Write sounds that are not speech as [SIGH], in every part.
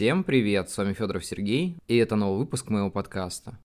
Всем привет, с вами Федоров Сергей, и это новый выпуск моего подкаста.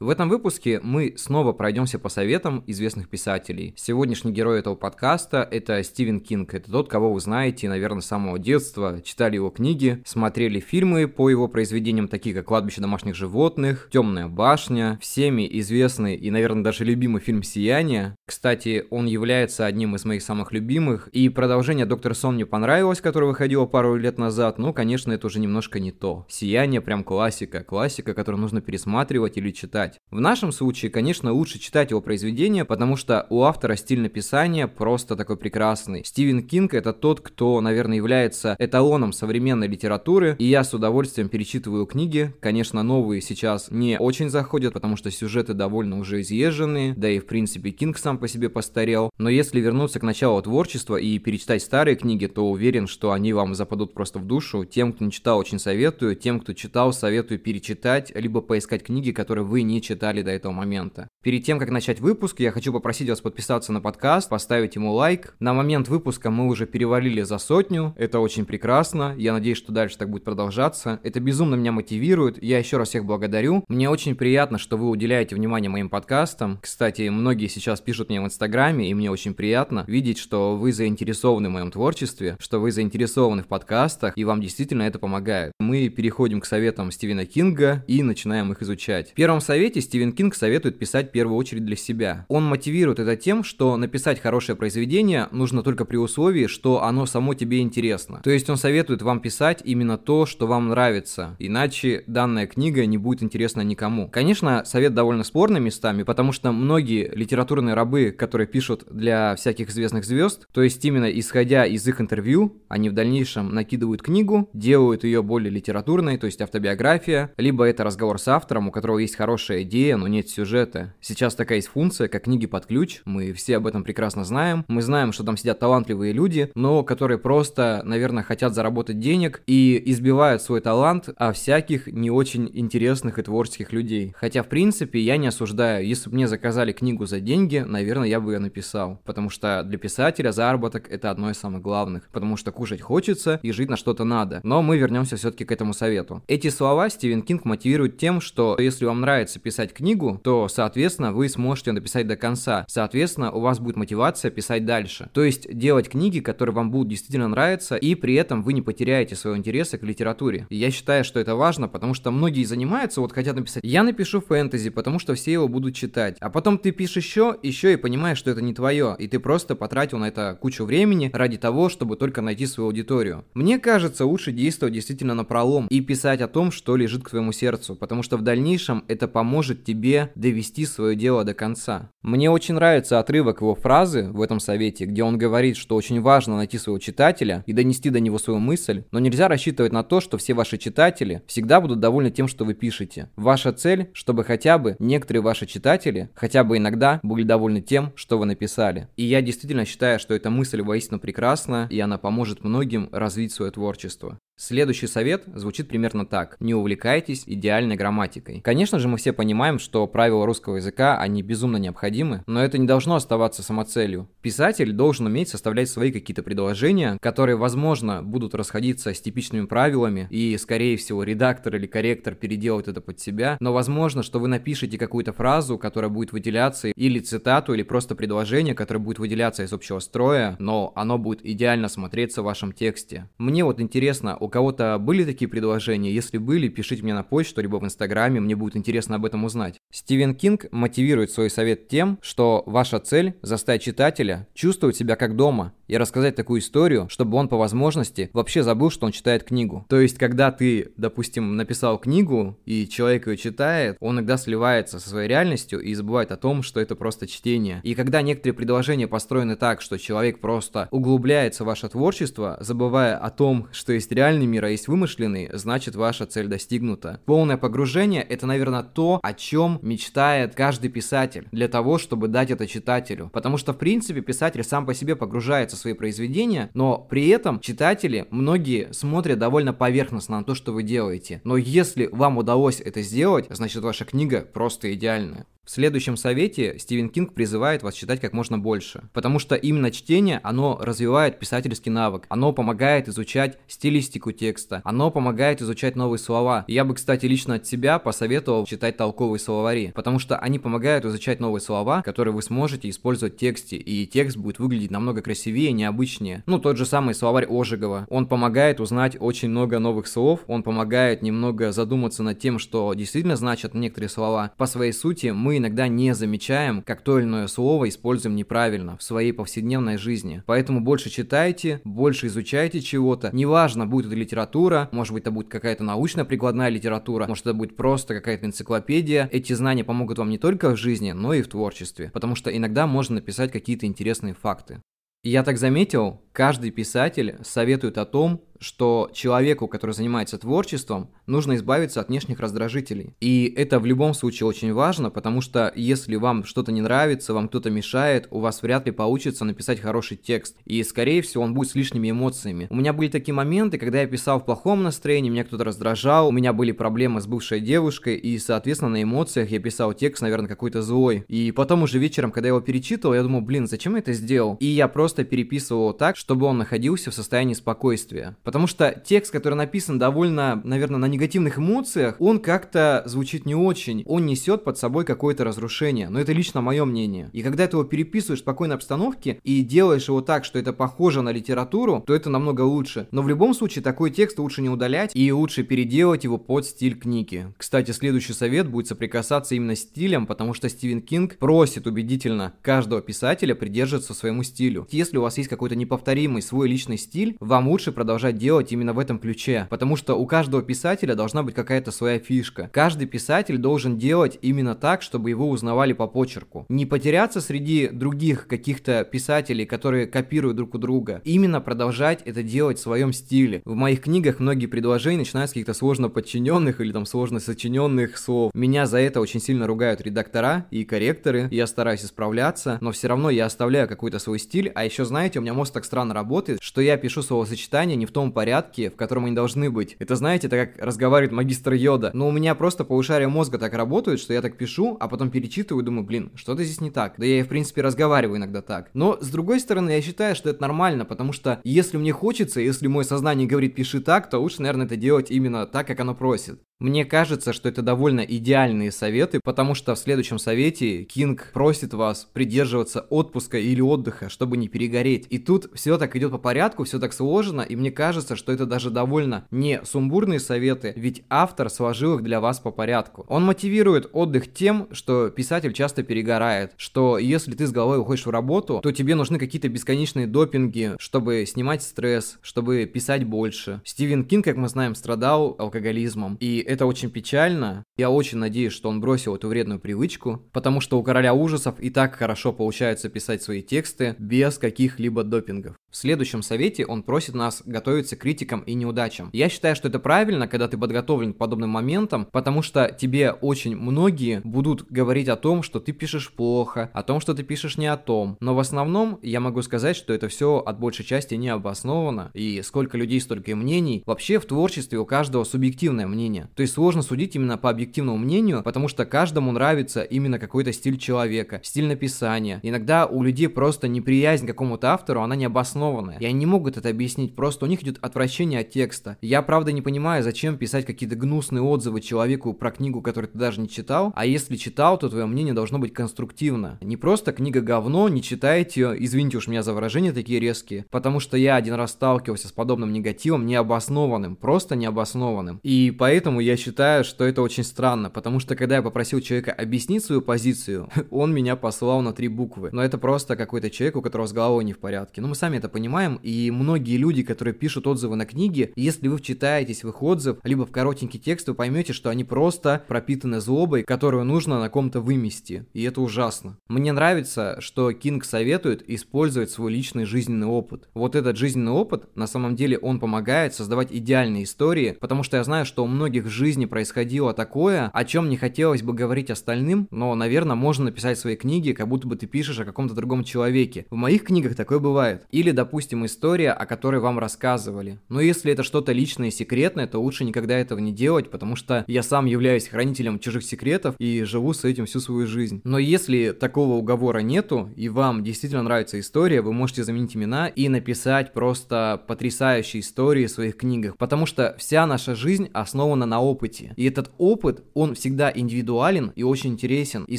В этом выпуске мы снова пройдемся по советам известных писателей. Сегодняшний герой этого подкаста – это Стивен Кинг. Это тот, кого вы знаете, наверное, с самого детства. Читали его книги, смотрели фильмы по его произведениям, такие как «Кладбище домашних животных», «Темная башня», всеми известный и, наверное, даже любимый фильм «Сияние». Кстати, он является одним из моих самых любимых. И продолжение «Доктор Сон» мне понравилось, которое выходило пару лет назад. Но, конечно, это уже немножко не то. «Сияние» прям классика. Классика, которую нужно пересматривать или читать читать. В нашем случае, конечно, лучше читать его произведения, потому что у автора стиль написания просто такой прекрасный. Стивен Кинг это тот, кто, наверное, является эталоном современной литературы, и я с удовольствием перечитываю книги. Конечно, новые сейчас не очень заходят, потому что сюжеты довольно уже изъезженные, да и в принципе Кинг сам по себе постарел. Но если вернуться к началу творчества и перечитать старые книги, то уверен, что они вам западут просто в душу. Тем, кто не читал, очень советую. Тем, кто читал, советую перечитать, либо поискать книги, которые вы не читали до этого момента. Перед тем, как начать выпуск, я хочу попросить вас подписаться на подкаст, поставить ему лайк. На момент выпуска мы уже перевалили за сотню, это очень прекрасно, я надеюсь, что дальше так будет продолжаться. Это безумно меня мотивирует, я еще раз всех благодарю. Мне очень приятно, что вы уделяете внимание моим подкастам. Кстати, многие сейчас пишут мне в инстаграме, и мне очень приятно видеть, что вы заинтересованы в моем творчестве, что вы заинтересованы в подкастах, и вам действительно это помогает. Мы переходим к советам Стивена Кинга и начинаем их изучать. В первом совете совете Стивен Кинг советует писать в первую очередь для себя. Он мотивирует это тем, что написать хорошее произведение нужно только при условии, что оно само тебе интересно. То есть он советует вам писать именно то, что вам нравится, иначе данная книга не будет интересна никому. Конечно, совет довольно спорный местами, потому что многие литературные рабы, которые пишут для всяких известных звезд, то есть именно исходя из их интервью, они в дальнейшем накидывают книгу, делают ее более литературной, то есть автобиография, либо это разговор с автором, у которого есть хорошая хорошая идея, но нет сюжета. Сейчас такая есть функция, как книги под ключ, мы все об этом прекрасно знаем. Мы знаем, что там сидят талантливые люди, но которые просто, наверное, хотят заработать денег и избивают свой талант о всяких не очень интересных и творческих людей. Хотя, в принципе, я не осуждаю. Если бы мне заказали книгу за деньги, наверное, я бы ее написал. Потому что для писателя заработок это одно из самых главных. Потому что кушать хочется и жить на что-то надо. Но мы вернемся все-таки к этому совету. Эти слова Стивен Кинг мотивирует тем, что если вам нравится писать книгу, то, соответственно, вы сможете написать до конца. Соответственно, у вас будет мотивация писать дальше. То есть делать книги, которые вам будут действительно нравиться, и при этом вы не потеряете своего интереса к литературе. Я считаю, что это важно, потому что многие занимаются, вот хотят написать, я напишу фэнтези, потому что все его будут читать. А потом ты пишешь еще, еще и понимаешь, что это не твое, и ты просто потратил на это кучу времени ради того, чтобы только найти свою аудиторию. Мне кажется, лучше действовать действительно на пролом и писать о том, что лежит к твоему сердцу, потому что в дальнейшем это поможет поможет тебе довести свое дело до конца. Мне очень нравится отрывок его фразы в этом совете, где он говорит, что очень важно найти своего читателя и донести до него свою мысль, но нельзя рассчитывать на то, что все ваши читатели всегда будут довольны тем, что вы пишете. Ваша цель, чтобы хотя бы некоторые ваши читатели хотя бы иногда были довольны тем, что вы написали. И я действительно считаю, что эта мысль воистину прекрасна, и она поможет многим развить свое творчество. Следующий совет звучит примерно так. Не увлекайтесь идеальной грамматикой. Конечно же, мы все понимаем, что правила русского языка, они безумно необходимы, но это не должно оставаться самоцелью. Писатель должен уметь составлять свои какие-то предложения, которые, возможно, будут расходиться с типичными правилами, и, скорее всего, редактор или корректор переделает это под себя, но возможно, что вы напишете какую-то фразу, которая будет выделяться, или цитату, или просто предложение, которое будет выделяться из общего строя, но оно будет идеально смотреться в вашем тексте. Мне вот интересно, у кого-то были такие предложения? Если были, пишите мне на почту, либо в инстаграме, мне будет интересно об этом узнать. Стивен Кинг мотивирует свой совет тем, что ваша цель – заставить читателя чувствовать себя как дома и рассказать такую историю, чтобы он по возможности вообще забыл, что он читает книгу. То есть, когда ты, допустим, написал книгу, и человек ее читает, он иногда сливается со своей реальностью и забывает о том, что это просто чтение. И когда некоторые предложения построены так, что человек просто углубляется в ваше творчество, забывая о том, что есть реальный мир, а есть вымышленный, значит ваша цель достигнута. Полное погружение – это, наверное, то, о чем мечтает каждый писатель, для того, чтобы дать это читателю. Потому что, в принципе, писатель сам по себе погружается свои произведения, но при этом читатели, многие смотрят довольно поверхностно на то, что вы делаете. Но если вам удалось это сделать, значит ваша книга просто идеальная. В следующем совете Стивен Кинг призывает вас читать как можно больше, потому что именно чтение, оно развивает писательский навык, оно помогает изучать стилистику текста, оно помогает изучать новые слова. И я бы, кстати, лично от себя посоветовал читать толковые словари, потому что они помогают изучать новые слова, которые вы сможете использовать в тексте, и текст будет выглядеть намного красивее, необычнее. Ну, тот же самый словарь Ожегова. Он помогает узнать очень много новых слов, он помогает немного задуматься над тем, что действительно значат некоторые слова. По своей сути, мы иногда не замечаем, как то или иное слово используем неправильно в своей повседневной жизни. Поэтому больше читайте, больше изучайте чего-то. Неважно, будет это литература, может быть, это будет какая-то научная прикладная литература, может, это будет просто какая-то энциклопедия. Эти знания помогут вам не только в жизни, но и в творчестве, потому что иногда можно написать какие-то интересные факты. Я так заметил, каждый писатель советует о том, что человеку, который занимается творчеством, нужно избавиться от внешних раздражителей. И это в любом случае очень важно, потому что если вам что-то не нравится, вам кто-то мешает, у вас вряд ли получится написать хороший текст. И, скорее всего, он будет с лишними эмоциями. У меня были такие моменты, когда я писал в плохом настроении, меня кто-то раздражал, у меня были проблемы с бывшей девушкой, и, соответственно, на эмоциях я писал текст, наверное, какой-то злой. И потом уже вечером, когда я его перечитывал, я думал, блин, зачем я это сделал? И я просто переписывал его так, чтобы он находился в состоянии спокойствия. Потому что текст, который написан довольно, наверное, на негативных эмоциях, он как-то звучит не очень. Он несет под собой какое-то разрушение. Но это лично мое мнение. И когда ты его переписываешь в спокойной обстановке и делаешь его так, что это похоже на литературу, то это намного лучше. Но в любом случае такой текст лучше не удалять и лучше переделать его под стиль книги. Кстати, следующий совет будет соприкасаться именно с стилем, потому что Стивен Кинг просит убедительно каждого писателя придерживаться своему стилю. Если у вас есть какой-то неповторимый свой личный стиль, вам лучше продолжать делать именно в этом ключе, потому что у каждого писателя должна быть какая-то своя фишка. Каждый писатель должен делать именно так, чтобы его узнавали по почерку. Не потеряться среди других каких-то писателей, которые копируют друг у друга. Именно продолжать это делать в своем стиле. В моих книгах многие предложения начинаются с каких-то сложно подчиненных или там сложно сочиненных слов. Меня за это очень сильно ругают редактора и корректоры. Я стараюсь исправляться, но все равно я оставляю какой-то свой стиль. А еще, знаете, у меня мозг так странно работает, что я пишу словосочетания не в том порядке, в котором они должны быть. Это, знаете, это как разговаривает магистр Йода. Но у меня просто полушария мозга так работают, что я так пишу, а потом перечитываю и думаю, блин, что-то здесь не так. Да я и, в принципе, разговариваю иногда так. Но, с другой стороны, я считаю, что это нормально, потому что если мне хочется, если мое сознание говорит пиши так, то лучше, наверное, это делать именно так, как оно просит. Мне кажется, что это довольно идеальные советы, потому что в следующем совете Кинг просит вас придерживаться отпуска или отдыха, чтобы не перегореть. И тут все так идет по порядку, все так сложно, и мне кажется, что это даже довольно не сумбурные советы, ведь автор сложил их для вас по порядку. Он мотивирует отдых тем, что писатель часто перегорает, что если ты с головой уходишь в работу, то тебе нужны какие-то бесконечные допинги, чтобы снимать стресс, чтобы писать больше. Стивен Кинг, как мы знаем, страдал алкоголизмом, и это очень печально. Я очень надеюсь, что он бросил эту вредную привычку, потому что у короля ужасов и так хорошо получается писать свои тексты без каких-либо допингов. В следующем совете он просит нас готовиться к критикам и неудачам. Я считаю, что это правильно, когда ты подготовлен к подобным моментам, потому что тебе очень многие будут говорить о том, что ты пишешь плохо, о том, что ты пишешь не о том. Но в основном я могу сказать, что это все от большей части не обосновано, и сколько людей, столько и мнений. Вообще в творчестве у каждого субъективное мнение. То есть сложно судить именно по объективному мнению, потому что каждому нравится именно какой-то стиль человека, стиль написания. Иногда у людей просто неприязнь к какому-то автору, она не обоснована обоснованное. И они не могут это объяснить, просто у них идет отвращение от текста. Я правда не понимаю, зачем писать какие-то гнусные отзывы человеку про книгу, которую ты даже не читал, а если читал, то твое мнение должно быть конструктивно. Не просто книга говно, не читайте ее, извините уж меня за выражения такие резкие, потому что я один раз сталкивался с подобным негативом необоснованным, просто необоснованным. И поэтому я считаю, что это очень странно, потому что когда я попросил человека объяснить свою позицию, [LAUGHS] он меня послал на три буквы. Но это просто какой-то человек, у которого с головой не в порядке. Ну мы сами это это понимаем, и многие люди, которые пишут отзывы на книги, если вы вчитаетесь в их отзыв, либо в коротенький текст, вы поймете, что они просто пропитаны злобой, которую нужно на ком-то вымести, и это ужасно. Мне нравится, что Кинг советует использовать свой личный жизненный опыт. Вот этот жизненный опыт, на самом деле, он помогает создавать идеальные истории, потому что я знаю, что у многих в жизни происходило такое, о чем не хотелось бы говорить остальным, но, наверное, можно написать свои книги, как будто бы ты пишешь о каком-то другом человеке. В моих книгах такое бывает. Или допустим, история, о которой вам рассказывали. Но если это что-то личное и секретное, то лучше никогда этого не делать, потому что я сам являюсь хранителем чужих секретов и живу с этим всю свою жизнь. Но если такого уговора нету, и вам действительно нравится история, вы можете заменить имена и написать просто потрясающие истории в своих книгах, потому что вся наша жизнь основана на опыте. И этот опыт, он всегда индивидуален и очень интересен. И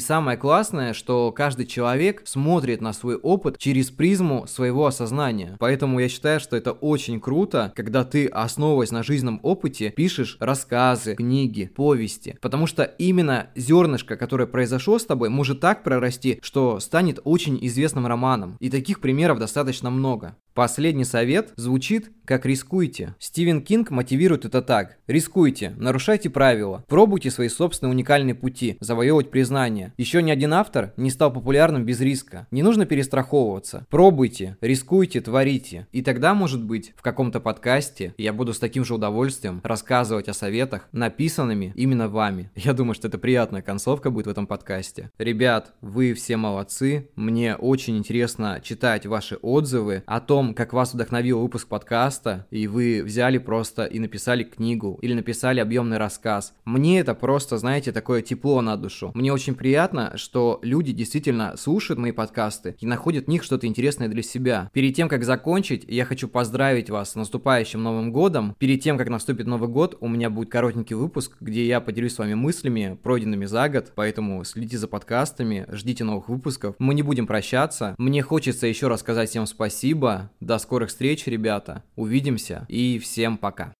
самое классное, что каждый человек смотрит на свой опыт через призму своего осознания. Поэтому я считаю, что это очень круто, когда ты, основываясь на жизненном опыте, пишешь рассказы, книги, повести. Потому что именно зернышко, которое произошло с тобой, может так прорасти, что станет очень известным романом. И таких примеров достаточно много. Последний совет звучит как «рискуйте». Стивен Кинг мотивирует это так. Рискуйте, нарушайте правила, пробуйте свои собственные уникальные пути, завоевывать признание. Еще ни один автор не стал популярным без риска. Не нужно перестраховываться. Пробуйте, рискуйте, творите. И тогда, может быть, в каком-то подкасте я буду с таким же удовольствием рассказывать о советах, написанными именно вами. Я думаю, что это приятная концовка будет в этом подкасте. Ребят, вы все молодцы. Мне очень интересно читать ваши отзывы о том, как вас вдохновил выпуск подкаста, и вы взяли просто и написали книгу, или написали объемный рассказ. Мне это просто, знаете, такое тепло на душу. Мне очень приятно, что люди действительно слушают мои подкасты и находят в них что-то интересное для себя. Перед тем, как закончить, я хочу поздравить вас с наступающим Новым Годом. Перед тем, как наступит Новый Год, у меня будет коротенький выпуск, где я поделюсь с вами мыслями, пройденными за год, поэтому следите за подкастами, ждите новых выпусков. Мы не будем прощаться. Мне хочется еще раз сказать всем спасибо, до скорых встреч, ребята. Увидимся и всем пока.